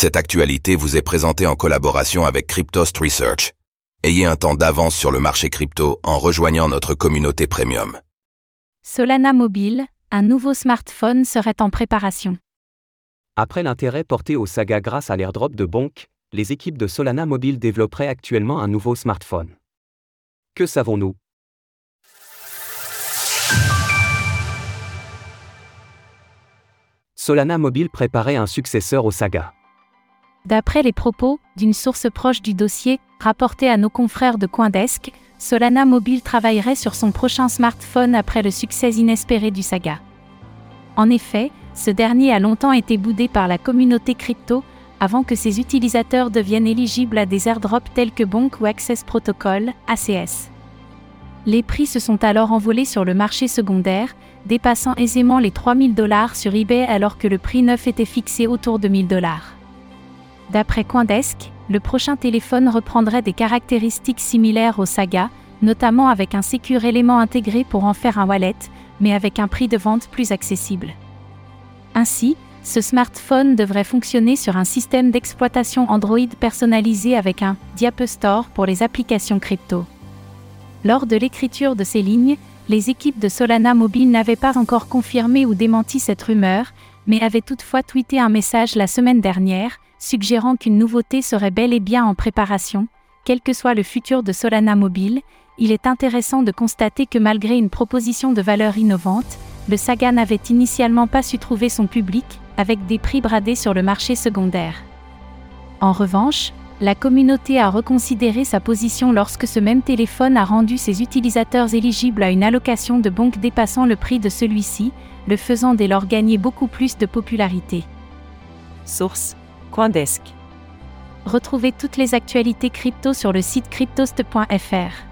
Cette actualité vous est présentée en collaboration avec Cryptost Research. Ayez un temps d'avance sur le marché crypto en rejoignant notre communauté premium. Solana Mobile, un nouveau smartphone serait en préparation. Après l'intérêt porté au saga grâce à l'airdrop de Bonk, les équipes de Solana Mobile développeraient actuellement un nouveau smartphone. Que savons-nous? Solana Mobile préparait un successeur au saga. D'après les propos d'une source proche du dossier, rapporté à nos confrères de Coindesk, Solana Mobile travaillerait sur son prochain smartphone après le succès inespéré du saga. En effet, ce dernier a longtemps été boudé par la communauté crypto, avant que ses utilisateurs deviennent éligibles à des airdrops tels que Bonk ou Access Protocol, ACS. Les prix se sont alors envolés sur le marché secondaire, dépassant aisément les 3000 dollars sur eBay alors que le prix neuf était fixé autour de 1000 dollars. D'après Coindesk, le prochain téléphone reprendrait des caractéristiques similaires au Saga, notamment avec un secure élément intégré pour en faire un wallet, mais avec un prix de vente plus accessible. Ainsi, ce smartphone devrait fonctionner sur un système d'exploitation Android personnalisé avec un Diape Store pour les applications crypto. Lors de l'écriture de ces lignes, les équipes de Solana Mobile n'avaient pas encore confirmé ou démenti cette rumeur, mais avaient toutefois tweeté un message la semaine dernière, suggérant qu'une nouveauté serait bel et bien en préparation, quel que soit le futur de Solana Mobile, il est intéressant de constater que malgré une proposition de valeur innovante, le Saga n'avait initialement pas su trouver son public, avec des prix bradés sur le marché secondaire. En revanche, la communauté a reconsidéré sa position lorsque ce même téléphone a rendu ses utilisateurs éligibles à une allocation de banque dépassant le prix de celui-ci, le faisant dès lors gagner beaucoup plus de popularité. Source Coindesk. Retrouvez toutes les actualités crypto sur le site cryptost.fr.